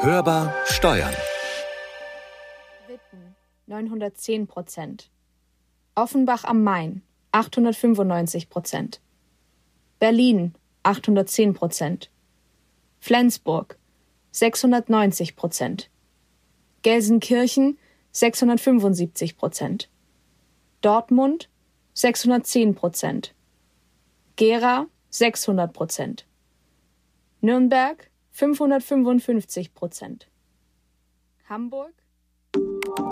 Hörbar Steuern. Witten 910 Prozent. Offenbach am Main 895 Prozent. Berlin 810 Prozent. Flensburg 690 Prozent. Gelsenkirchen 675 Prozent. Dortmund 610 Prozent. Gera 600 Prozent. Nürnberg 555 Prozent. Hamburg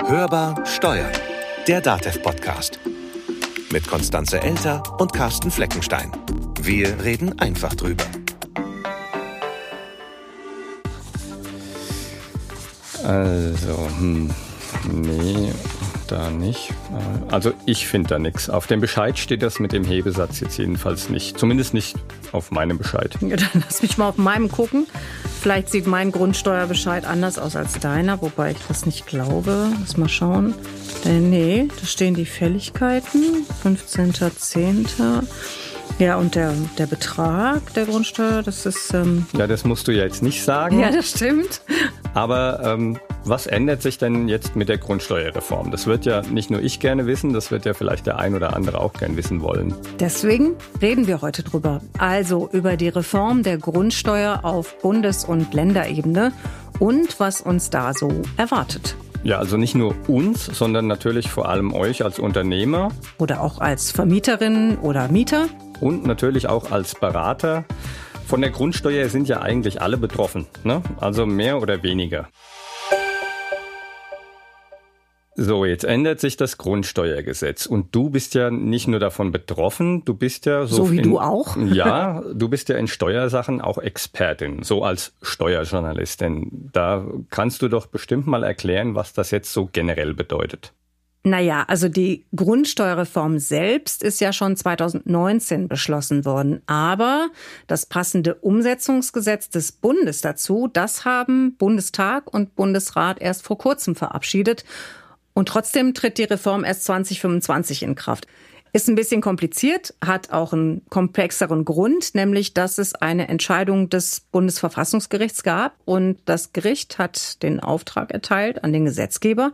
Hörbar Steuern. Der DATEV-Podcast. Mit Konstanze Elter und Carsten Fleckenstein. Wir reden einfach drüber. Also, hm, nee, da nicht. Also ich finde da nichts. Auf dem Bescheid steht das mit dem Hebesatz jetzt jedenfalls nicht. Zumindest nicht auf meinem Bescheid. Ja, dann lass mich mal auf meinem gucken. Vielleicht sieht mein Grundsteuerbescheid anders aus als deiner, wobei ich das nicht glaube. Lass mal schauen. Äh, nee, da stehen die Fälligkeiten. 15.10. Ja, und der, der Betrag der Grundsteuer, das ist. Ähm ja, das musst du ja jetzt nicht sagen. Ja, das stimmt. Aber ähm, was ändert sich denn jetzt mit der Grundsteuerreform? Das wird ja nicht nur ich gerne wissen, das wird ja vielleicht der ein oder andere auch gern wissen wollen. Deswegen reden wir heute drüber. Also über die Reform der Grundsteuer auf Bundes- und Länderebene und was uns da so erwartet. Ja, also nicht nur uns, sondern natürlich vor allem euch als Unternehmer. Oder auch als Vermieterin oder Mieter. Und natürlich auch als Berater. Von der Grundsteuer sind ja eigentlich alle betroffen, ne? also mehr oder weniger. So, jetzt ändert sich das Grundsteuergesetz und du bist ja nicht nur davon betroffen, du bist ja so, so wie in, du auch. Ja, du bist ja in Steuersachen auch Expertin, so als Steuerjournalistin. Da kannst du doch bestimmt mal erklären, was das jetzt so generell bedeutet. Naja, also die Grundsteuerreform selbst ist ja schon 2019 beschlossen worden. Aber das passende Umsetzungsgesetz des Bundes dazu, das haben Bundestag und Bundesrat erst vor kurzem verabschiedet. Und trotzdem tritt die Reform erst 2025 in Kraft. Ist ein bisschen kompliziert, hat auch einen komplexeren Grund, nämlich dass es eine Entscheidung des Bundesverfassungsgerichts gab und das Gericht hat den Auftrag erteilt an den Gesetzgeber,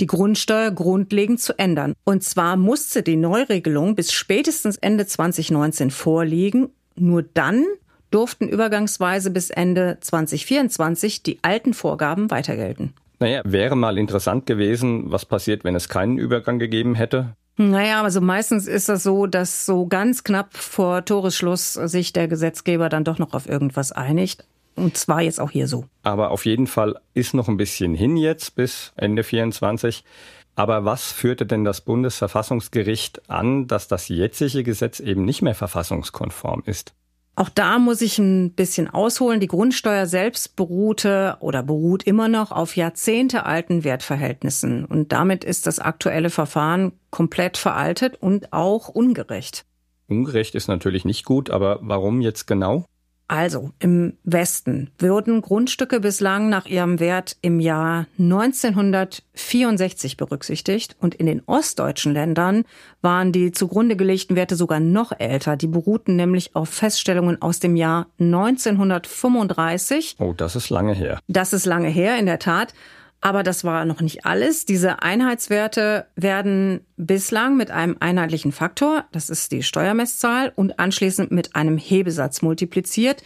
die Grundsteuer grundlegend zu ändern. Und zwar musste die Neuregelung bis spätestens Ende 2019 vorliegen. Nur dann durften übergangsweise bis Ende 2024 die alten Vorgaben weiter gelten. Naja, wäre mal interessant gewesen, was passiert, wenn es keinen Übergang gegeben hätte. Naja, also meistens ist das so, dass so ganz knapp vor Toresschluss sich der Gesetzgeber dann doch noch auf irgendwas einigt. Und zwar jetzt auch hier so. Aber auf jeden Fall ist noch ein bisschen hin jetzt bis Ende 24. Aber was führte denn das Bundesverfassungsgericht an, dass das jetzige Gesetz eben nicht mehr verfassungskonform ist? Auch da muss ich ein bisschen ausholen. Die Grundsteuer selbst beruhte oder beruht immer noch auf jahrzehntealten Wertverhältnissen. Und damit ist das aktuelle Verfahren komplett veraltet und auch ungerecht. Ungerecht ist natürlich nicht gut, aber warum jetzt genau? Also im Westen würden Grundstücke bislang nach ihrem Wert im Jahr 1964 berücksichtigt und in den ostdeutschen Ländern waren die zugrunde gelegten Werte sogar noch älter. Die beruhten nämlich auf Feststellungen aus dem Jahr 1935. Oh, das ist lange her. Das ist lange her, in der Tat. Aber das war noch nicht alles. Diese Einheitswerte werden bislang mit einem einheitlichen Faktor, das ist die Steuermesszahl, und anschließend mit einem Hebesatz multipliziert.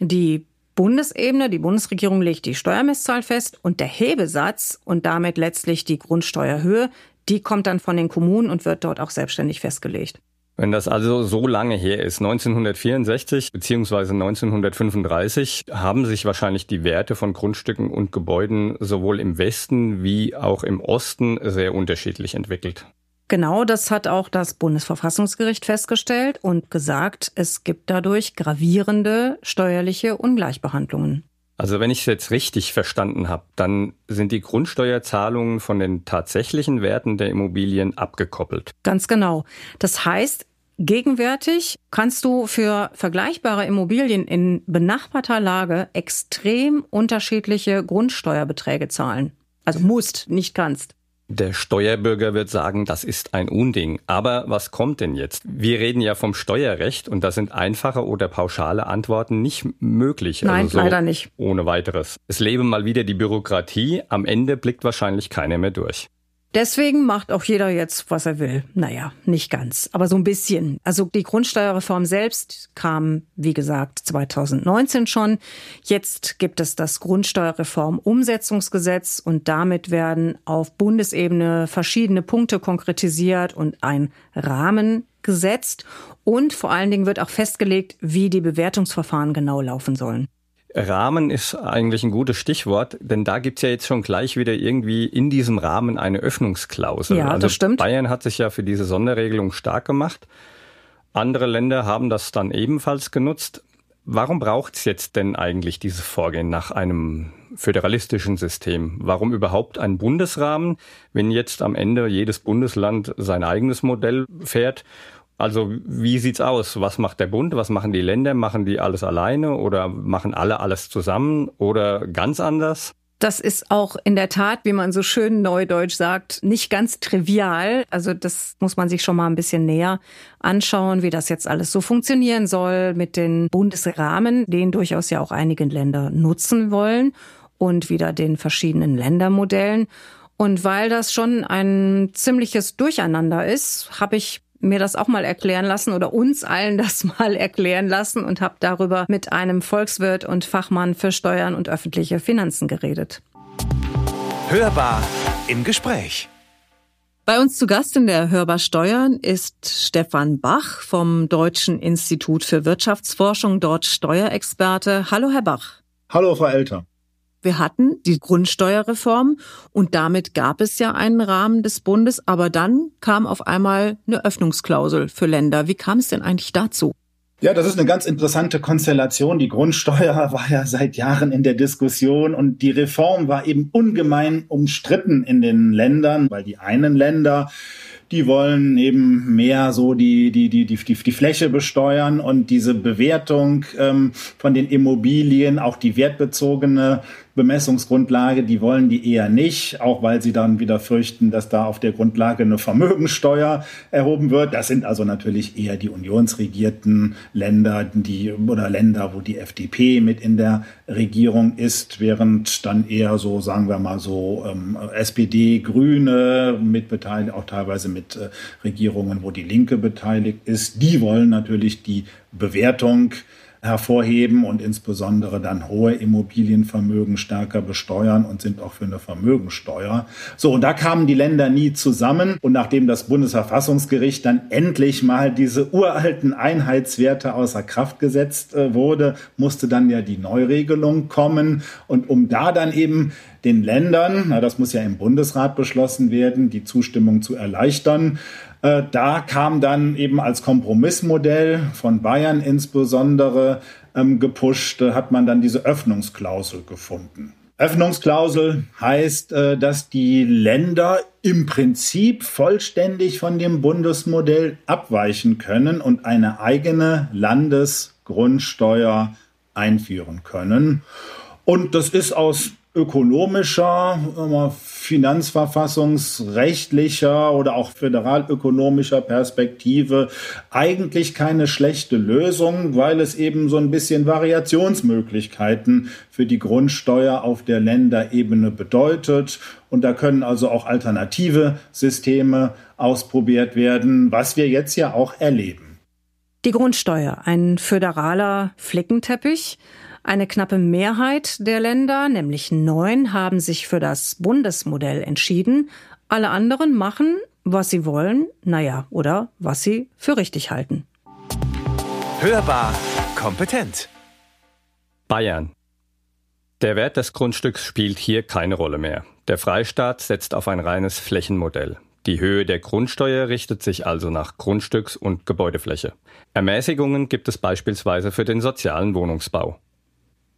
Die Bundesebene, die Bundesregierung legt die Steuermesszahl fest und der Hebesatz und damit letztlich die Grundsteuerhöhe, die kommt dann von den Kommunen und wird dort auch selbstständig festgelegt. Wenn das also so lange her ist, 1964 bzw. 1935, haben sich wahrscheinlich die Werte von Grundstücken und Gebäuden sowohl im Westen wie auch im Osten sehr unterschiedlich entwickelt. Genau, das hat auch das Bundesverfassungsgericht festgestellt und gesagt, es gibt dadurch gravierende steuerliche Ungleichbehandlungen. Also wenn ich es jetzt richtig verstanden habe, dann sind die Grundsteuerzahlungen von den tatsächlichen Werten der Immobilien abgekoppelt. Ganz genau. Das heißt, gegenwärtig kannst du für vergleichbare Immobilien in benachbarter Lage extrem unterschiedliche Grundsteuerbeträge zahlen. Also musst, nicht kannst. Der Steuerbürger wird sagen, das ist ein Unding. Aber was kommt denn jetzt? Wir reden ja vom Steuerrecht und da sind einfache oder pauschale Antworten nicht möglich. Nein, also so leider nicht. Ohne weiteres. Es lebe mal wieder die Bürokratie. Am Ende blickt wahrscheinlich keiner mehr durch. Deswegen macht auch jeder jetzt, was er will. Naja, nicht ganz, aber so ein bisschen. Also die Grundsteuerreform selbst kam, wie gesagt, 2019 schon. Jetzt gibt es das Grundsteuerreform-Umsetzungsgesetz und damit werden auf Bundesebene verschiedene Punkte konkretisiert und ein Rahmen gesetzt. Und vor allen Dingen wird auch festgelegt, wie die Bewertungsverfahren genau laufen sollen. Rahmen ist eigentlich ein gutes Stichwort, denn da gibt's ja jetzt schon gleich wieder irgendwie in diesem Rahmen eine Öffnungsklausel. Ja, also das stimmt. Bayern hat sich ja für diese Sonderregelung stark gemacht. Andere Länder haben das dann ebenfalls genutzt. Warum braucht's jetzt denn eigentlich dieses Vorgehen nach einem föderalistischen System? Warum überhaupt ein Bundesrahmen, wenn jetzt am Ende jedes Bundesland sein eigenes Modell fährt also wie sieht's aus? Was macht der Bund? Was machen die Länder? Machen die alles alleine oder machen alle alles zusammen oder ganz anders? Das ist auch in der Tat, wie man so schön neudeutsch sagt, nicht ganz trivial. Also das muss man sich schon mal ein bisschen näher anschauen, wie das jetzt alles so funktionieren soll mit den Bundesrahmen, den durchaus ja auch einige Länder nutzen wollen und wieder den verschiedenen Ländermodellen. Und weil das schon ein ziemliches Durcheinander ist, habe ich mir das auch mal erklären lassen oder uns allen das mal erklären lassen und habe darüber mit einem Volkswirt und Fachmann für Steuern und öffentliche Finanzen geredet. Hörbar im Gespräch. Bei uns zu Gast in der Hörbar Steuern ist Stefan Bach vom Deutschen Institut für Wirtschaftsforschung, dort Steuerexperte. Hallo, Herr Bach. Hallo, Frau Elter. Wir hatten die Grundsteuerreform und damit gab es ja einen Rahmen des Bundes, aber dann kam auf einmal eine Öffnungsklausel für Länder. Wie kam es denn eigentlich dazu? Ja, das ist eine ganz interessante Konstellation. Die Grundsteuer war ja seit Jahren in der Diskussion und die Reform war eben ungemein umstritten in den Ländern, weil die einen Länder die wollen eben mehr so die, die, die, die, die, die Fläche besteuern und diese Bewertung ähm, von den Immobilien, auch die wertbezogene Bemessungsgrundlage, die wollen die eher nicht, auch weil sie dann wieder fürchten, dass da auf der Grundlage eine Vermögensteuer erhoben wird. Das sind also natürlich eher die unionsregierten Länder, die oder Länder, wo die FDP mit in der Regierung ist, während dann eher so, sagen wir mal so, ähm, SPD, Grüne mitbeteiligt, auch teilweise mit äh, Regierungen, wo die Linke beteiligt ist, die wollen natürlich die Bewertung hervorheben und insbesondere dann hohe Immobilienvermögen stärker besteuern und sind auch für eine Vermögensteuer. So, und da kamen die Länder nie zusammen. Und nachdem das Bundesverfassungsgericht dann endlich mal diese uralten Einheitswerte außer Kraft gesetzt äh, wurde, musste dann ja die Neuregelung kommen. Und um da dann eben den Ländern, na, das muss ja im Bundesrat beschlossen werden, die Zustimmung zu erleichtern, äh, da kam dann eben als Kompromissmodell von Bayern insbesondere ähm, gepusht, äh, hat man dann diese Öffnungsklausel gefunden. Öffnungsklausel heißt, äh, dass die Länder im Prinzip vollständig von dem Bundesmodell abweichen können und eine eigene Landesgrundsteuer einführen können. Und das ist aus ökonomischer, finanzverfassungsrechtlicher oder auch föderalökonomischer Perspektive eigentlich keine schlechte Lösung, weil es eben so ein bisschen Variationsmöglichkeiten für die Grundsteuer auf der Länderebene bedeutet. Und da können also auch alternative Systeme ausprobiert werden, was wir jetzt ja auch erleben. Die Grundsteuer, ein föderaler Flickenteppich. Eine knappe Mehrheit der Länder, nämlich neun, haben sich für das Bundesmodell entschieden. Alle anderen machen, was sie wollen, naja, oder was sie für richtig halten. Hörbar kompetent. Bayern. Der Wert des Grundstücks spielt hier keine Rolle mehr. Der Freistaat setzt auf ein reines Flächenmodell. Die Höhe der Grundsteuer richtet sich also nach Grundstücks- und Gebäudefläche. Ermäßigungen gibt es beispielsweise für den sozialen Wohnungsbau.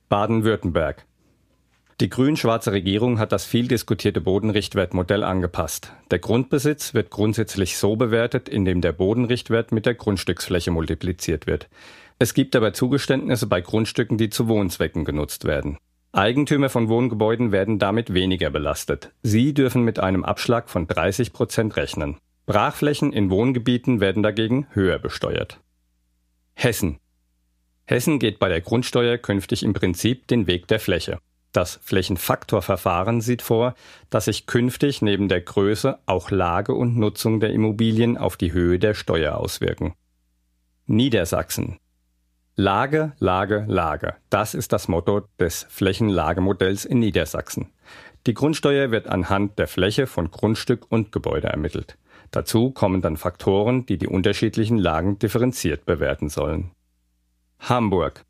Baden-Württemberg. Die grün-schwarze Regierung hat das viel diskutierte Bodenrichtwertmodell angepasst. Der Grundbesitz wird grundsätzlich so bewertet, indem der Bodenrichtwert mit der Grundstücksfläche multipliziert wird. Es gibt aber Zugeständnisse bei Grundstücken, die zu Wohnzwecken genutzt werden. Eigentümer von Wohngebäuden werden damit weniger belastet. Sie dürfen mit einem Abschlag von 30 Prozent rechnen. Brachflächen in Wohngebieten werden dagegen höher besteuert. Hessen. Hessen geht bei der Grundsteuer künftig im Prinzip den Weg der Fläche. Das Flächenfaktorverfahren sieht vor, dass sich künftig neben der Größe auch Lage und Nutzung der Immobilien auf die Höhe der Steuer auswirken. Niedersachsen. Lage, Lage, Lage. Das ist das Motto des Flächenlagemodells in Niedersachsen. Die Grundsteuer wird anhand der Fläche von Grundstück und Gebäude ermittelt. Dazu kommen dann Faktoren, die die unterschiedlichen Lagen differenziert bewerten sollen. Hamburg.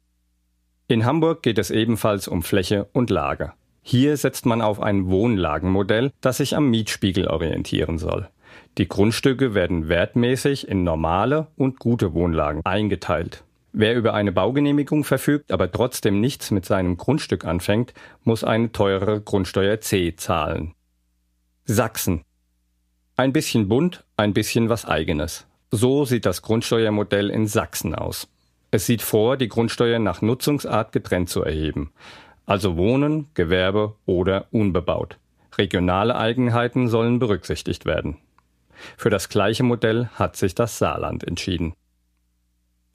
In Hamburg geht es ebenfalls um Fläche und Lage. Hier setzt man auf ein Wohnlagenmodell, das sich am Mietspiegel orientieren soll. Die Grundstücke werden wertmäßig in normale und gute Wohnlagen eingeteilt. Wer über eine Baugenehmigung verfügt, aber trotzdem nichts mit seinem Grundstück anfängt, muss eine teurere Grundsteuer C zahlen. Sachsen. Ein bisschen bunt, ein bisschen was eigenes. So sieht das Grundsteuermodell in Sachsen aus. Es sieht vor, die Grundsteuer nach Nutzungsart getrennt zu erheben. Also Wohnen, Gewerbe oder unbebaut. Regionale Eigenheiten sollen berücksichtigt werden. Für das gleiche Modell hat sich das Saarland entschieden.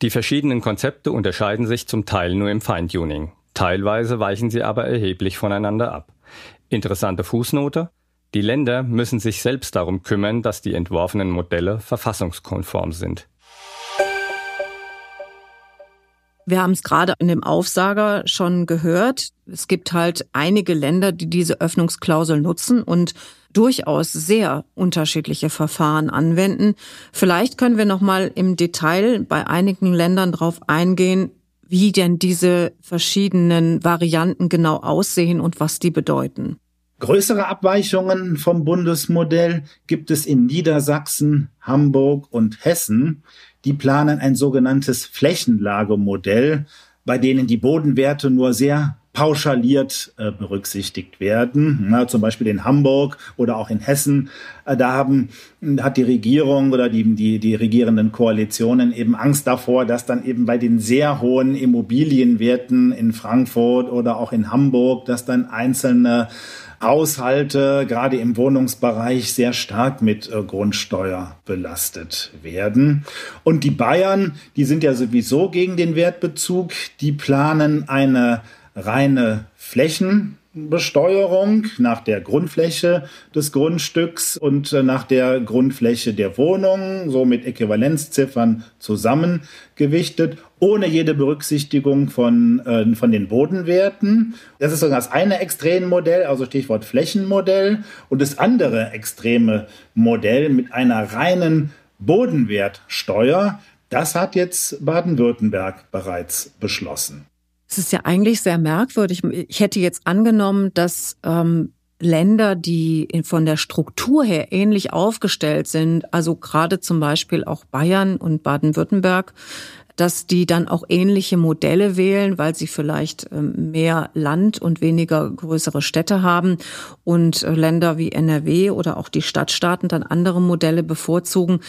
Die verschiedenen Konzepte unterscheiden sich zum Teil nur im Feintuning. Teilweise weichen sie aber erheblich voneinander ab. Interessante Fußnote. Die Länder müssen sich selbst darum kümmern, dass die entworfenen Modelle verfassungskonform sind. Wir haben es gerade in dem Aufsager schon gehört. Es gibt halt einige Länder, die diese Öffnungsklausel nutzen und durchaus sehr unterschiedliche Verfahren anwenden. Vielleicht können wir noch mal im Detail bei einigen Ländern darauf eingehen, wie denn diese verschiedenen Varianten genau aussehen und was die bedeuten. Größere Abweichungen vom Bundesmodell gibt es in Niedersachsen, Hamburg und Hessen. Die planen ein sogenanntes Flächenlagemodell, bei denen die Bodenwerte nur sehr pauschaliert äh, berücksichtigt werden. Na, zum Beispiel in Hamburg oder auch in Hessen. Äh, da haben, hat die Regierung oder die, die, die regierenden Koalitionen eben Angst davor, dass dann eben bei den sehr hohen Immobilienwerten in Frankfurt oder auch in Hamburg, dass dann einzelne Haushalte gerade im Wohnungsbereich sehr stark mit äh, Grundsteuer belastet werden. Und die Bayern, die sind ja sowieso gegen den Wertbezug, die planen eine reine Flächen Besteuerung nach der Grundfläche des Grundstücks und äh, nach der Grundfläche der Wohnung, so mit Äquivalenzziffern zusammengewichtet, ohne jede Berücksichtigung von, äh, von den Bodenwerten. Das ist das eine Extremmodell, also Stichwort Flächenmodell. Und das andere extreme Modell mit einer reinen Bodenwertsteuer, das hat jetzt Baden-Württemberg bereits beschlossen. Es ist ja eigentlich sehr merkwürdig. Ich hätte jetzt angenommen, dass ähm, Länder, die von der Struktur her ähnlich aufgestellt sind, also gerade zum Beispiel auch Bayern und Baden-Württemberg, dass die dann auch ähnliche Modelle wählen, weil sie vielleicht ähm, mehr Land und weniger größere Städte haben und äh, Länder wie NRW oder auch die Stadtstaaten dann andere Modelle bevorzugen.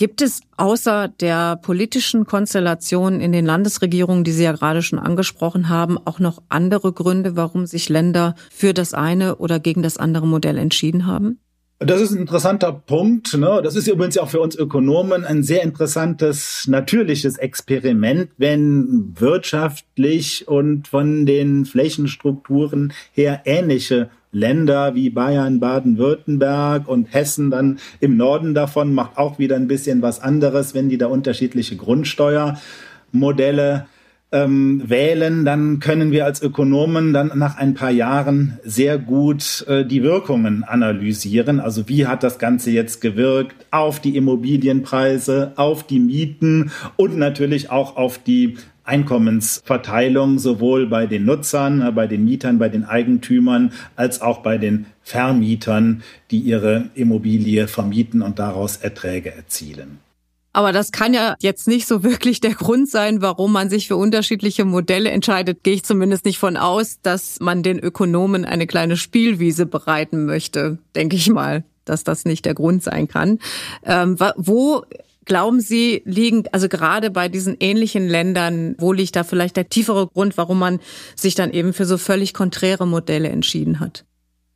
Gibt es außer der politischen Konstellation in den Landesregierungen, die Sie ja gerade schon angesprochen haben, auch noch andere Gründe, warum sich Länder für das eine oder gegen das andere Modell entschieden haben? Das ist ein interessanter Punkt. Ne? Das ist übrigens auch für uns Ökonomen ein sehr interessantes, natürliches Experiment, wenn wirtschaftlich und von den Flächenstrukturen her ähnliche Länder wie Bayern, Baden-Württemberg und Hessen dann im Norden davon macht auch wieder ein bisschen was anderes, wenn die da unterschiedliche Grundsteuermodelle ähm, wählen, dann können wir als Ökonomen dann nach ein paar Jahren sehr gut äh, die Wirkungen analysieren. Also wie hat das Ganze jetzt gewirkt auf die Immobilienpreise, auf die Mieten und natürlich auch auf die Einkommensverteilung sowohl bei den Nutzern, äh, bei den Mietern, bei den Eigentümern als auch bei den Vermietern, die ihre Immobilie vermieten und daraus Erträge erzielen. Aber das kann ja jetzt nicht so wirklich der Grund sein, warum man sich für unterschiedliche Modelle entscheidet. Gehe ich zumindest nicht von aus, dass man den Ökonomen eine kleine Spielwiese bereiten möchte, denke ich mal, dass das nicht der Grund sein kann. Ähm, wo glauben Sie, liegen, also gerade bei diesen ähnlichen Ländern, wo liegt da vielleicht der tiefere Grund, warum man sich dann eben für so völlig konträre Modelle entschieden hat?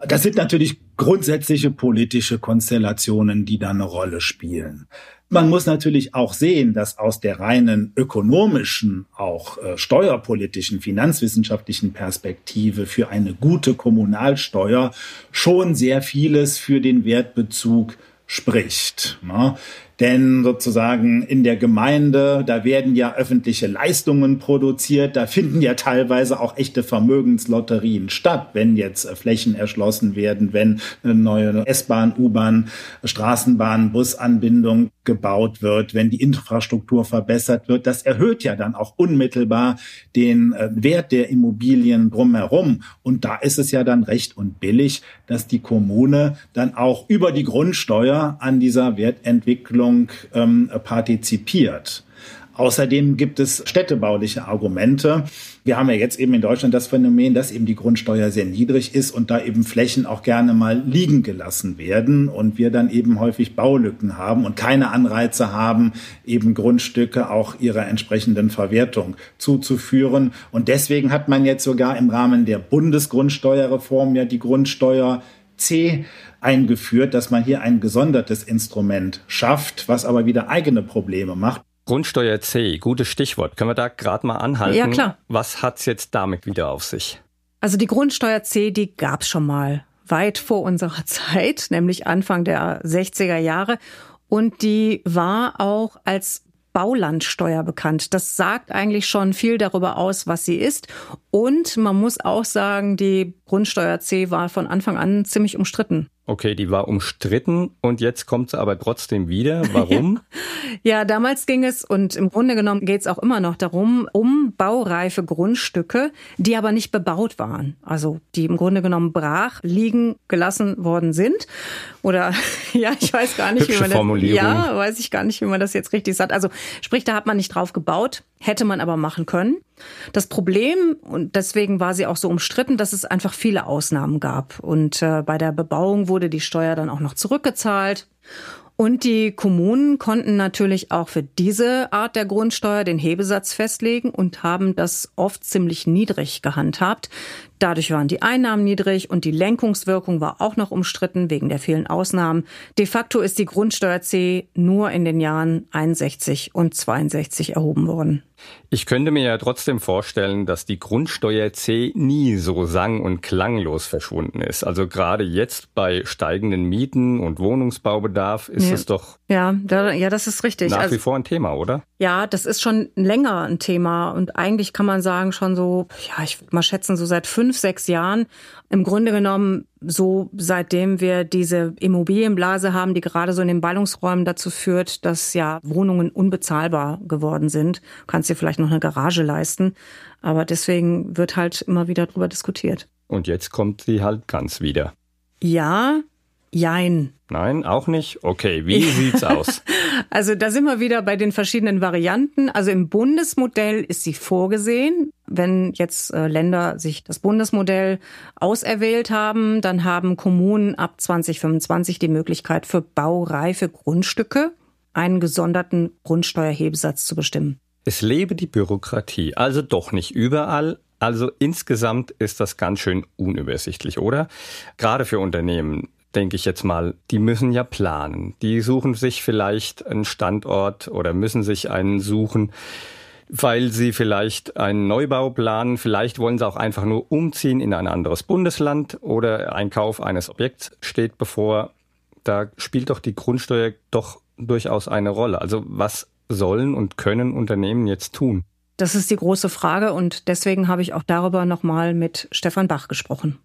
Das sind natürlich grundsätzliche politische Konstellationen, die da eine Rolle spielen. Man muss natürlich auch sehen, dass aus der reinen ökonomischen, auch äh, steuerpolitischen, finanzwissenschaftlichen Perspektive für eine gute Kommunalsteuer schon sehr vieles für den Wertbezug spricht. Ne? Denn sozusagen in der Gemeinde, da werden ja öffentliche Leistungen produziert, da finden ja teilweise auch echte Vermögenslotterien statt, wenn jetzt äh, Flächen erschlossen werden, wenn eine neue S-Bahn, U-Bahn, Straßenbahn, Busanbindung gebaut wird, wenn die Infrastruktur verbessert wird. Das erhöht ja dann auch unmittelbar den äh, Wert der Immobilien drumherum. Und da ist es ja dann recht und billig, dass die Kommune dann auch über die Grundsteuer an dieser Wertentwicklung Entwicklung ähm, partizipiert. Außerdem gibt es städtebauliche Argumente. Wir haben ja jetzt eben in Deutschland das Phänomen, dass eben die Grundsteuer sehr niedrig ist und da eben Flächen auch gerne mal liegen gelassen werden und wir dann eben häufig Baulücken haben und keine Anreize haben, eben Grundstücke auch ihrer entsprechenden Verwertung zuzuführen. Und deswegen hat man jetzt sogar im Rahmen der Bundesgrundsteuerreform ja die Grundsteuer C eingeführt, dass man hier ein gesondertes Instrument schafft, was aber wieder eigene Probleme macht. Grundsteuer C, gutes Stichwort. Können wir da gerade mal anhalten? Ja, klar. Was hat's jetzt damit wieder auf sich? Also die Grundsteuer C, die gab's schon mal weit vor unserer Zeit, nämlich Anfang der 60er Jahre. Und die war auch als Baulandsteuer bekannt. Das sagt eigentlich schon viel darüber aus, was sie ist. Und man muss auch sagen, die Grundsteuer C war von Anfang an ziemlich umstritten. Okay, die war umstritten und jetzt kommt sie aber trotzdem wieder. Warum? ja. damals ging es und im Grunde genommen geht es auch immer noch darum, um baureife Grundstücke, die aber nicht bebaut waren. Also die im Grunde genommen brach liegen gelassen worden sind. Oder ja, ich weiß gar nicht, Hübsche wie man das. Ja, weiß ich gar nicht, wie man das jetzt richtig sagt. Also sprich, da hat man nicht drauf gebaut, hätte man aber machen können. Das Problem, und deswegen war sie auch so umstritten, dass es einfach viele Ausnahmen gab. Und äh, bei der Bebauung wurde die Steuer dann auch noch zurückgezahlt. Und die Kommunen konnten natürlich auch für diese Art der Grundsteuer den Hebesatz festlegen und haben das oft ziemlich niedrig gehandhabt. Dadurch waren die Einnahmen niedrig und die Lenkungswirkung war auch noch umstritten wegen der vielen Ausnahmen. De facto ist die Grundsteuer C nur in den Jahren 61 und 62 erhoben worden. Ich könnte mir ja trotzdem vorstellen, dass die Grundsteuer C nie so sang- und klanglos verschwunden ist. Also gerade jetzt bei steigenden Mieten und Wohnungsbaubedarf ist ja. es doch ja, da, ja, das ist richtig. nach Also- wie vor ein Thema, oder? Ja, das ist schon länger ein Thema und eigentlich kann man sagen schon so, ja, ich würde mal schätzen, so seit fünf, sechs Jahren. Im Grunde genommen so seitdem wir diese Immobilienblase haben, die gerade so in den Ballungsräumen dazu führt, dass ja Wohnungen unbezahlbar geworden sind. Du kannst dir vielleicht noch eine Garage leisten, aber deswegen wird halt immer wieder drüber diskutiert. Und jetzt kommt sie halt ganz wieder. Ja, jein. Nein, auch nicht? Okay, wie sieht's aus? Also da sind wir wieder bei den verschiedenen Varianten. Also im Bundesmodell ist sie vorgesehen. Wenn jetzt äh, Länder sich das Bundesmodell auserwählt haben, dann haben Kommunen ab 2025 die Möglichkeit für baureife Grundstücke einen gesonderten Grundsteuerhebesatz zu bestimmen. Es lebe die Bürokratie. Also doch nicht überall. Also insgesamt ist das ganz schön unübersichtlich, oder? Gerade für Unternehmen, denke ich jetzt mal, die müssen ja planen. Die suchen sich vielleicht einen Standort oder müssen sich einen suchen, weil sie vielleicht einen Neubau planen. Vielleicht wollen sie auch einfach nur umziehen in ein anderes Bundesland oder ein Kauf eines Objekts steht bevor. Da spielt doch die Grundsteuer doch durchaus eine Rolle. Also was sollen und können Unternehmen jetzt tun? Das ist die große Frage und deswegen habe ich auch darüber nochmal mit Stefan Bach gesprochen.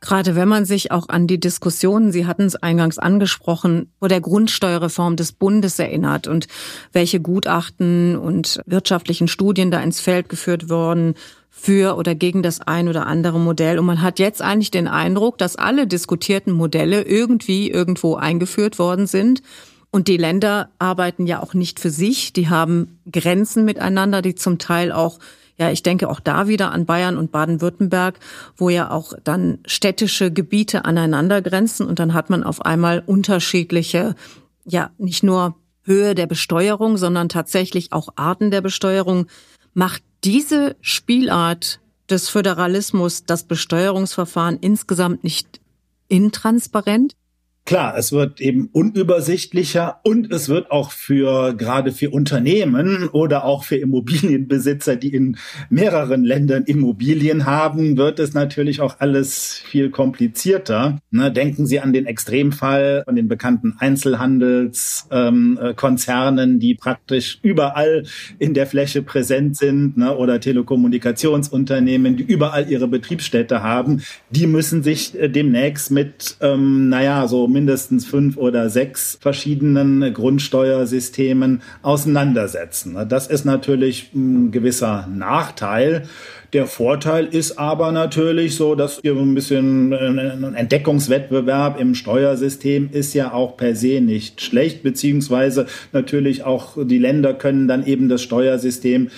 Gerade wenn man sich auch an die Diskussionen, Sie hatten es eingangs angesprochen, vor der Grundsteuerreform des Bundes erinnert und welche Gutachten und wirtschaftlichen Studien da ins Feld geführt wurden für oder gegen das ein oder andere Modell. Und man hat jetzt eigentlich den Eindruck, dass alle diskutierten Modelle irgendwie irgendwo eingeführt worden sind. Und die Länder arbeiten ja auch nicht für sich. Die haben Grenzen miteinander, die zum Teil auch Ja, ich denke auch da wieder an Bayern und Baden-Württemberg, wo ja auch dann städtische Gebiete aneinander grenzen und dann hat man auf einmal unterschiedliche, ja, nicht nur Höhe der Besteuerung, sondern tatsächlich auch Arten der Besteuerung. Macht diese Spielart des Föderalismus das Besteuerungsverfahren insgesamt nicht intransparent? Klar, es wird eben unübersichtlicher und es wird auch für gerade für Unternehmen oder auch für Immobilienbesitzer, die in mehreren Ländern Immobilien haben, wird es natürlich auch alles viel komplizierter. Ne, denken Sie an den Extremfall von den bekannten Einzelhandelskonzernen, ähm, die praktisch überall in der Fläche präsent sind, ne, oder Telekommunikationsunternehmen, die überall ihre Betriebsstätte haben. Die müssen sich äh, demnächst mit, ähm, naja, so mindestens fünf oder sechs verschiedenen Grundsteuersystemen auseinandersetzen. Das ist natürlich ein gewisser Nachteil. Der Vorteil ist aber natürlich so, dass hier ein bisschen ein Entdeckungswettbewerb im Steuersystem ist ja auch per se nicht schlecht, beziehungsweise natürlich auch die Länder können dann eben das Steuersystem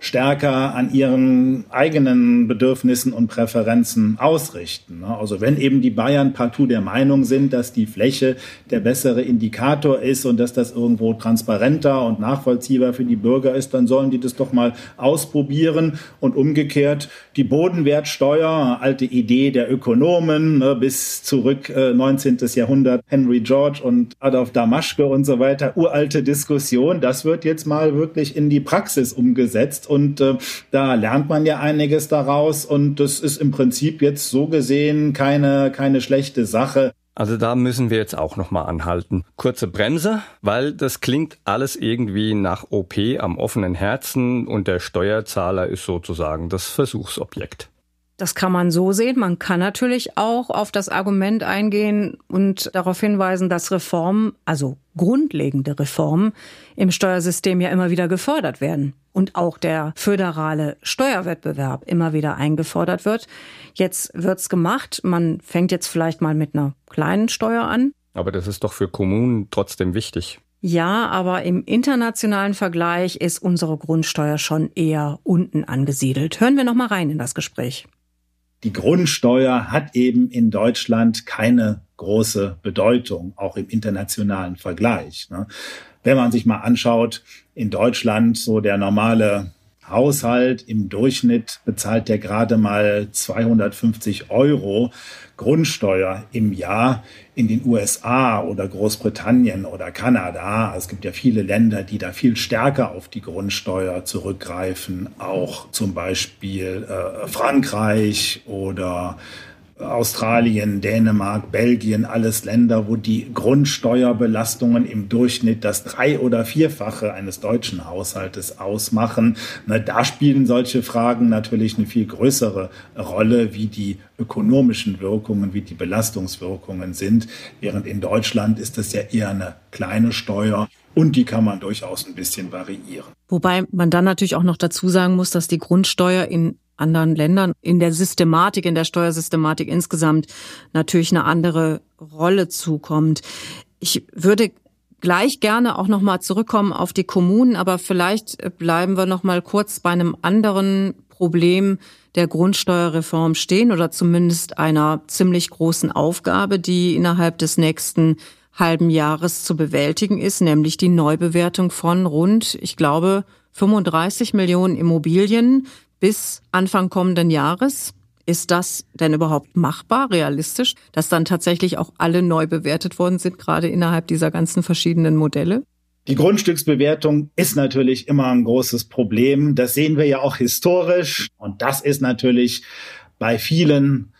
stärker an ihren eigenen Bedürfnissen und Präferenzen ausrichten. Ne? Also wenn eben die Bayern partout der Meinung sind, dass die Fläche der bessere Indikator ist und dass das irgendwo transparenter und nachvollziehbar für die Bürger ist, dann sollen die das doch mal ausprobieren und umgekehrt die Bodenwertsteuer, alte Idee der Ökonomen ne, bis zurück äh, 19. Jahrhundert, Henry George und Adolf Damaschke und so weiter, uralte Diskussion, das wird jetzt mal wirklich in die Praxis umgesetzt und äh, da lernt man ja einiges daraus und das ist im Prinzip jetzt so gesehen keine, keine schlechte Sache. Also da müssen wir jetzt auch nochmal anhalten. Kurze Bremse, weil das klingt alles irgendwie nach OP am offenen Herzen und der Steuerzahler ist sozusagen das Versuchsobjekt. Das kann man so sehen. Man kann natürlich auch auf das Argument eingehen und darauf hinweisen, dass Reformen, also grundlegende Reformen im Steuersystem ja immer wieder gefördert werden und auch der föderale Steuerwettbewerb immer wieder eingefordert wird. Jetzt wird's gemacht. Man fängt jetzt vielleicht mal mit einer kleinen Steuer an. Aber das ist doch für Kommunen trotzdem wichtig. Ja, aber im internationalen Vergleich ist unsere Grundsteuer schon eher unten angesiedelt. Hören wir noch mal rein in das Gespräch die Grundsteuer hat eben in Deutschland keine große Bedeutung, auch im internationalen Vergleich. Ne? Wenn man sich mal anschaut, in Deutschland so der normale Haushalt im Durchschnitt bezahlt der gerade mal 250 Euro Grundsteuer im Jahr in den USA oder Großbritannien oder Kanada. Es gibt ja viele Länder, die da viel stärker auf die Grundsteuer zurückgreifen, auch zum Beispiel äh, Frankreich oder Australien, Dänemark, Belgien, alles Länder, wo die Grundsteuerbelastungen im Durchschnitt das drei- oder vierfache eines deutschen Haushaltes ausmachen. Na, da spielen solche Fragen natürlich eine viel größere Rolle, wie die ökonomischen Wirkungen, wie die Belastungswirkungen sind. Während in Deutschland ist das ja eher eine kleine Steuer. Und die kann man durchaus ein bisschen variieren. Wobei man dann natürlich auch noch dazu sagen muss, dass die Grundsteuer in anderen Ländern in der Systematik, in der Steuersystematik insgesamt natürlich eine andere Rolle zukommt. Ich würde gleich gerne auch noch mal zurückkommen auf die Kommunen, aber vielleicht bleiben wir noch mal kurz bei einem anderen Problem der Grundsteuerreform stehen oder zumindest einer ziemlich großen Aufgabe, die innerhalb des nächsten halben Jahres zu bewältigen ist, nämlich die Neubewertung von rund, ich glaube, 35 Millionen Immobilien bis Anfang kommenden Jahres. Ist das denn überhaupt machbar, realistisch, dass dann tatsächlich auch alle neu bewertet worden sind, gerade innerhalb dieser ganzen verschiedenen Modelle? Die Grundstücksbewertung ist natürlich immer ein großes Problem. Das sehen wir ja auch historisch. Und das ist natürlich bei vielen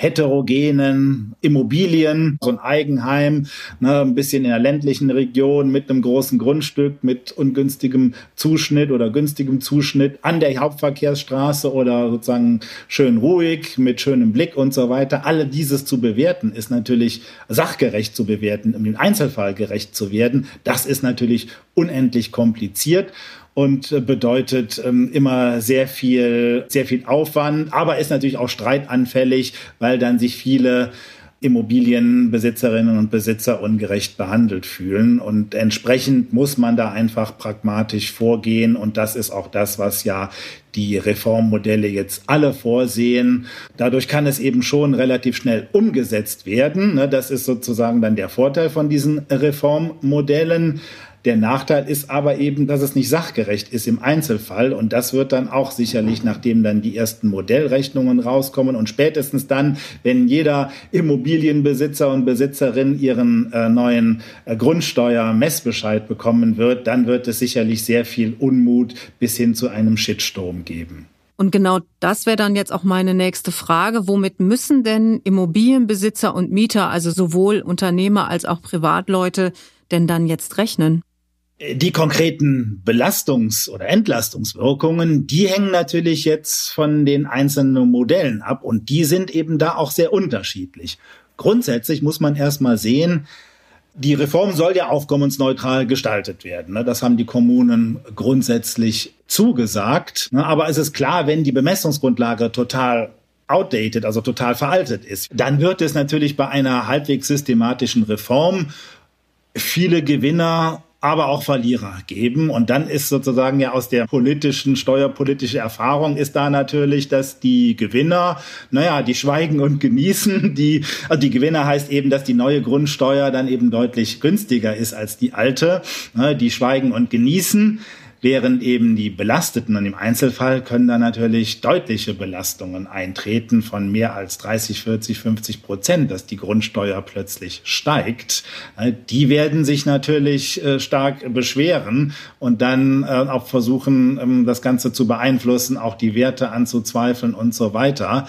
heterogenen Immobilien, so ein Eigenheim, ne, ein bisschen in der ländlichen Region mit einem großen Grundstück, mit ungünstigem Zuschnitt oder günstigem Zuschnitt an der Hauptverkehrsstraße oder sozusagen schön ruhig, mit schönem Blick und so weiter. Alle dieses zu bewerten, ist natürlich sachgerecht zu bewerten, um den Einzelfall gerecht zu werden. Das ist natürlich unendlich kompliziert und äh, bedeutet ähm, immer sehr viel, sehr viel Aufwand, aber ist natürlich auch streitanfällig, weil dann sich viele Immobilienbesitzerinnen und Besitzer ungerecht behandelt fühlen. Und entsprechend muss man da einfach pragmatisch vorgehen. Und das ist auch das, was ja die Reformmodelle jetzt alle vorsehen. Dadurch kann es eben schon relativ schnell umgesetzt werden. Ne, das ist sozusagen dann der Vorteil von diesen Reformmodellen. Der Nachteil ist aber eben, dass es nicht sachgerecht ist im Einzelfall. Und das wird dann auch sicherlich, nachdem dann die ersten Modellrechnungen rauskommen und spätestens dann, wenn jeder Immobilienbesitzer und Besitzerin ihren äh, neuen äh, Grundsteuer-Messbescheid bekommen wird, dann wird es sicherlich sehr viel Unmut bis hin zu einem Shitstorm geben. Und genau das wäre dann jetzt auch meine nächste Frage. Womit müssen denn Immobilienbesitzer und Mieter, also sowohl Unternehmer als auch Privatleute, denn dann jetzt rechnen? Die konkreten Belastungs- oder Entlastungswirkungen, die hängen natürlich jetzt von den einzelnen Modellen ab und die sind eben da auch sehr unterschiedlich. Grundsätzlich muss man erstmal sehen, die Reform soll ja aufkommensneutral gestaltet werden. Ne? Das haben die Kommunen grundsätzlich zugesagt. Ne? Aber es ist klar, wenn die Bemessungsgrundlage total outdated, also total veraltet ist, dann wird es natürlich bei einer halbwegs systematischen Reform viele Gewinner aber auch Verlierer geben. Und dann ist sozusagen ja aus der politischen, steuerpolitischen Erfahrung ist da natürlich, dass die Gewinner, naja, die schweigen und genießen. Die, also die Gewinner heißt eben, dass die neue Grundsteuer dann eben deutlich günstiger ist als die alte. Ne, die schweigen und genießen während eben die Belasteten und im Einzelfall können da natürlich deutliche Belastungen eintreten von mehr als 30, 40, 50 Prozent, dass die Grundsteuer plötzlich steigt. Äh, die werden sich natürlich äh, stark beschweren und dann äh, auch versuchen, ähm, das Ganze zu beeinflussen, auch die Werte anzuzweifeln und so weiter.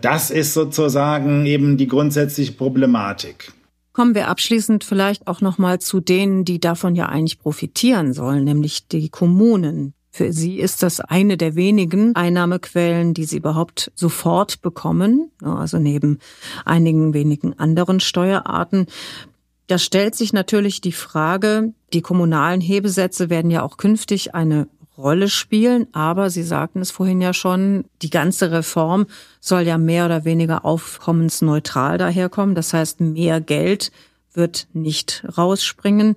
Das ist sozusagen eben die grundsätzliche Problematik. Kommen wir abschließend vielleicht auch noch mal zu denen, die davon ja eigentlich profitieren sollen, nämlich die Kommunen. Für sie ist das eine der wenigen Einnahmequellen, die sie überhaupt sofort bekommen, also neben einigen wenigen anderen Steuerarten. Da stellt sich natürlich die Frage, die kommunalen Hebesätze werden ja auch künftig eine Rolle spielen. Aber Sie sagten es vorhin ja schon, die ganze Reform soll ja mehr oder weniger aufkommensneutral daherkommen. Das heißt, mehr Geld wird nicht rausspringen.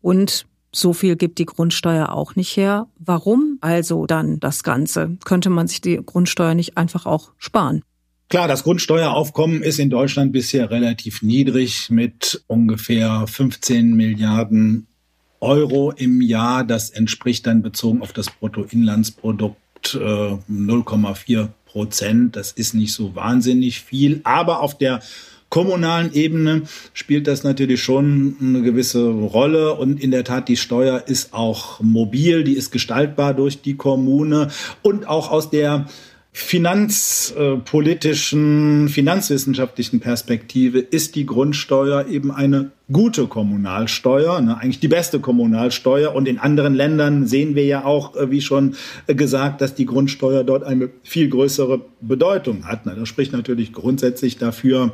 Und so viel gibt die Grundsteuer auch nicht her. Warum also dann das Ganze? Könnte man sich die Grundsteuer nicht einfach auch sparen? Klar, das Grundsteueraufkommen ist in Deutschland bisher relativ niedrig mit ungefähr 15 Milliarden Euro im Jahr. Das entspricht dann bezogen auf das Bruttoinlandsprodukt äh, 0,4 Prozent. Das ist nicht so wahnsinnig viel, aber auf der kommunalen Ebene spielt das natürlich schon eine gewisse Rolle und in der Tat die Steuer ist auch mobil, die ist gestaltbar durch die Kommune und auch aus der finanzpolitischen, finanzwissenschaftlichen Perspektive ist die Grundsteuer eben eine gute Kommunalsteuer, ne, eigentlich die beste Kommunalsteuer. Und in anderen Ländern sehen wir ja auch, äh, wie schon gesagt, dass die Grundsteuer dort eine viel größere Bedeutung hat. Das spricht natürlich grundsätzlich dafür,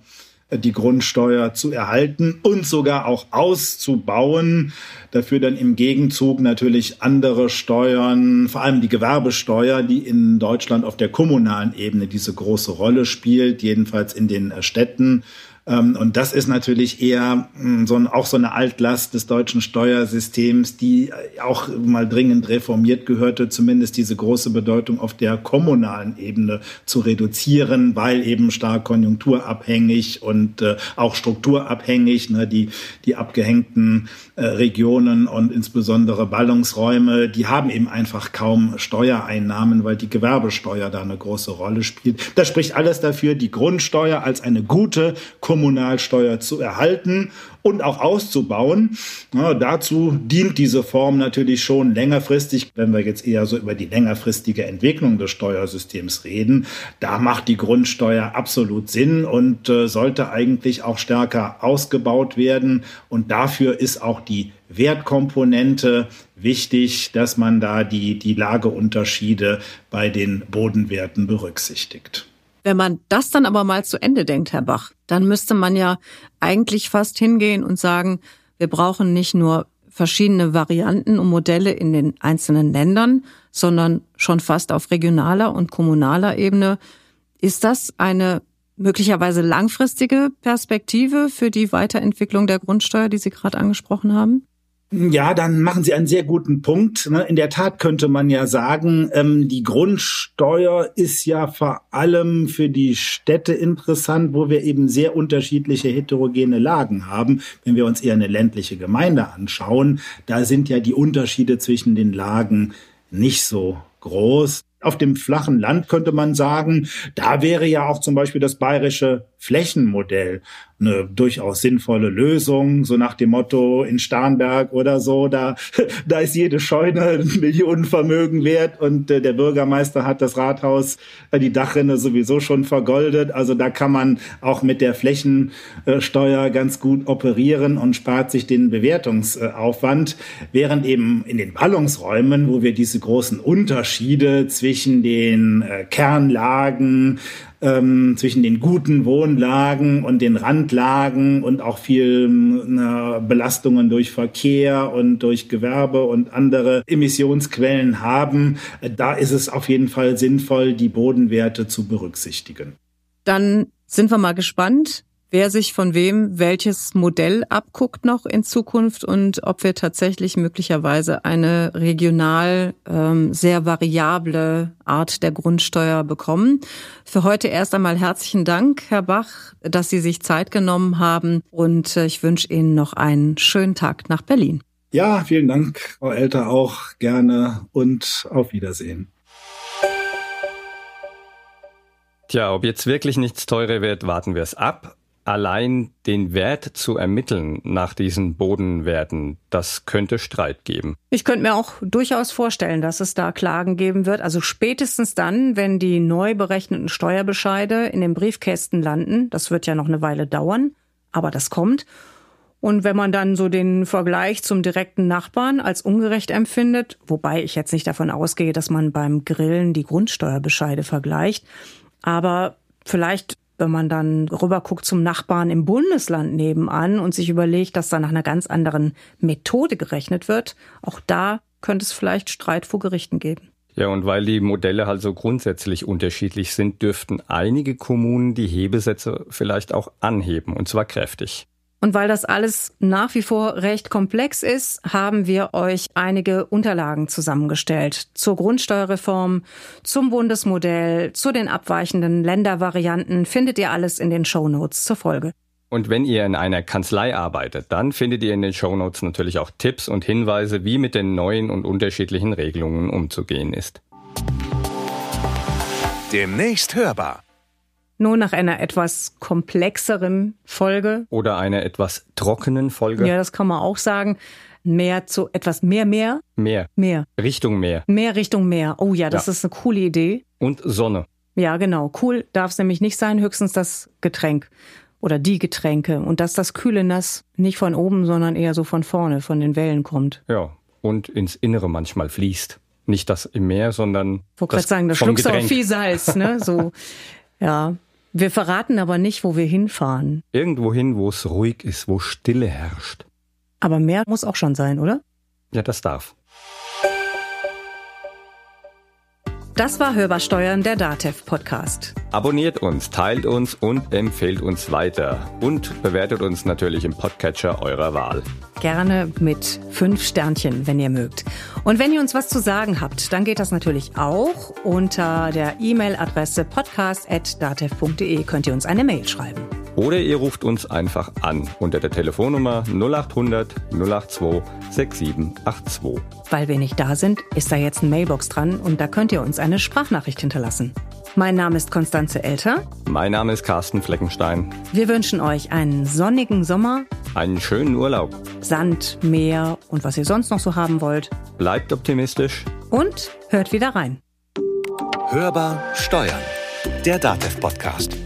die Grundsteuer zu erhalten und sogar auch auszubauen. Dafür dann im Gegenzug natürlich andere Steuern, vor allem die Gewerbesteuer, die in Deutschland auf der kommunalen Ebene diese große Rolle spielt, jedenfalls in den Städten ähm, und das ist natürlich eher hm, so ein, auch so eine Altlast des deutschen Steuersystems, die auch mal dringend reformiert gehörte, zumindest diese große Bedeutung auf der kommunalen Ebene zu reduzieren, weil eben stark konjunkturabhängig und äh, auch strukturabhängig, ne, die, die abgehängten äh, Regionen und insbesondere Ballungsräume, die haben eben einfach kaum Steuereinnahmen, weil die Gewerbesteuer da eine große Rolle spielt. Das spricht alles dafür, die Grundsteuer als eine gute Kommunalsteuer zu erhalten und auch auszubauen. Ja, dazu dient diese Form natürlich schon längerfristig, wenn wir jetzt eher so über die längerfristige Entwicklung des Steuersystems reden. Da macht die Grundsteuer absolut Sinn und äh, sollte eigentlich auch stärker ausgebaut werden. Und dafür ist auch die Wertkomponente wichtig, dass man da die, die Lageunterschiede bei den Bodenwerten berücksichtigt. Wenn man das dann aber mal zu Ende denkt, Herr Bach, dann müsste man ja eigentlich fast hingehen und sagen, wir brauchen nicht nur verschiedene Varianten und Modelle in den einzelnen Ländern, sondern schon fast auf regionaler und kommunaler Ebene. Ist das eine möglicherweise langfristige Perspektive für die Weiterentwicklung der Grundsteuer, die Sie gerade angesprochen haben? Ja, dann machen Sie einen sehr guten Punkt. Ne? In der Tat könnte man ja sagen, ähm, die Grundsteuer ist ja vor allem für die Städte interessant, wo wir eben sehr unterschiedliche heterogene Lagen haben. Wenn wir uns eher eine ländliche Gemeinde anschauen, da sind ja die Unterschiede zwischen den Lagen nicht so groß. Auf dem flachen Land könnte man sagen, da wäre ja auch zum Beispiel das bayerische Flächenmodell eine durchaus sinnvolle Lösung, so nach dem Motto in Starnberg oder so, da, da ist jede Scheune Millionenvermögen wert und äh, der Bürgermeister hat das Rathaus, äh, die Dachrinne sowieso schon vergoldet. Also da kann man auch mit der Flächensteuer ganz gut operieren und spart sich den Bewertungsaufwand, während eben in den Ballungsräumen, wo wir diese großen Unterschiede zwischen den äh, Kernlagen, ähm, zwischen den guten Wohnlagen und den Randlagen und auch viel äh, Belastungen durch Verkehr und durch Gewerbe und andere Emissionsquellen haben. Da ist es auf jeden Fall sinnvoll, die Bodenwerte zu berücksichtigen. Dann sind wir mal gespannt, wer sich von wem welches Modell abguckt noch in Zukunft und ob wir tatsächlich möglicherweise eine regional ähm, sehr variable Art der Grundsteuer bekommen. Für heute erst einmal herzlichen Dank, Herr Bach, dass Sie sich Zeit genommen haben und äh, ich wünsche Ihnen noch einen schönen Tag nach Berlin. Ja, vielen Dank, Frau Elter, auch gerne und auf Wiedersehen. Tja, ob jetzt wirklich nichts teurer wird, warten wir es ab allein den Wert zu ermitteln nach diesen Bodenwerten, das könnte Streit geben. Ich könnte mir auch durchaus vorstellen, dass es da Klagen geben wird. Also spätestens dann, wenn die neu berechneten Steuerbescheide in den Briefkästen landen. Das wird ja noch eine Weile dauern, aber das kommt. Und wenn man dann so den Vergleich zum direkten Nachbarn als ungerecht empfindet, wobei ich jetzt nicht davon ausgehe, dass man beim Grillen die Grundsteuerbescheide vergleicht, aber vielleicht wenn man dann rüberguckt zum Nachbarn im Bundesland nebenan und sich überlegt, dass da nach einer ganz anderen Methode gerechnet wird, auch da könnte es vielleicht Streit vor Gerichten geben. Ja, und weil die Modelle halt so grundsätzlich unterschiedlich sind, dürften einige Kommunen die Hebesätze vielleicht auch anheben, und zwar kräftig. Und weil das alles nach wie vor recht komplex ist, haben wir euch einige Unterlagen zusammengestellt zur Grundsteuerreform, zum Bundesmodell, zu den abweichenden Ländervarianten. Findet ihr alles in den Shownotes zur Folge. Und wenn ihr in einer Kanzlei arbeitet, dann findet ihr in den Shownotes natürlich auch Tipps und Hinweise, wie mit den neuen und unterschiedlichen Regelungen umzugehen ist. Demnächst hörbar. Nur nach einer etwas komplexeren Folge. Oder einer etwas trockenen Folge. Ja, das kann man auch sagen. Mehr zu etwas mehr, mehr? Mehr. Mehr. Richtung Meer. Mehr Richtung Meer. Oh ja, das ja. ist eine coole Idee. Und Sonne. Ja, genau. Cool darf es nämlich nicht sein, höchstens das Getränk oder die Getränke. Und dass das kühle Nass nicht von oben, sondern eher so von vorne, von den Wellen kommt. Ja, und ins Innere manchmal fließt. Nicht das im Meer, sondern. Ich wollte gerade sagen, da schluckst du auch viel Salz, ne? So, ja. Wir verraten aber nicht, wo wir hinfahren. Irgendwo hin, wo es ruhig ist, wo Stille herrscht. Aber mehr muss auch schon sein, oder? Ja, das darf. Das war Hörbar Steuern, der DATEV Podcast. Abonniert uns, teilt uns und empfehlt uns weiter. Und bewertet uns natürlich im Podcatcher eurer Wahl. Gerne mit fünf Sternchen, wenn ihr mögt. Und wenn ihr uns was zu sagen habt, dann geht das natürlich auch. Unter der E-Mail-Adresse podcast.datev.de könnt ihr uns eine Mail schreiben. Oder ihr ruft uns einfach an unter der Telefonnummer 0800 082 6782. Weil wir nicht da sind, ist da jetzt ein Mailbox dran und da könnt ihr uns eine Sprachnachricht hinterlassen. Mein Name ist Konstanze Elter. Mein Name ist Carsten Fleckenstein. Wir wünschen euch einen sonnigen Sommer. Einen schönen Urlaub. Sand, Meer und was ihr sonst noch so haben wollt. Bleibt optimistisch. Und hört wieder rein. Hörbar Steuern. Der Datev-Podcast.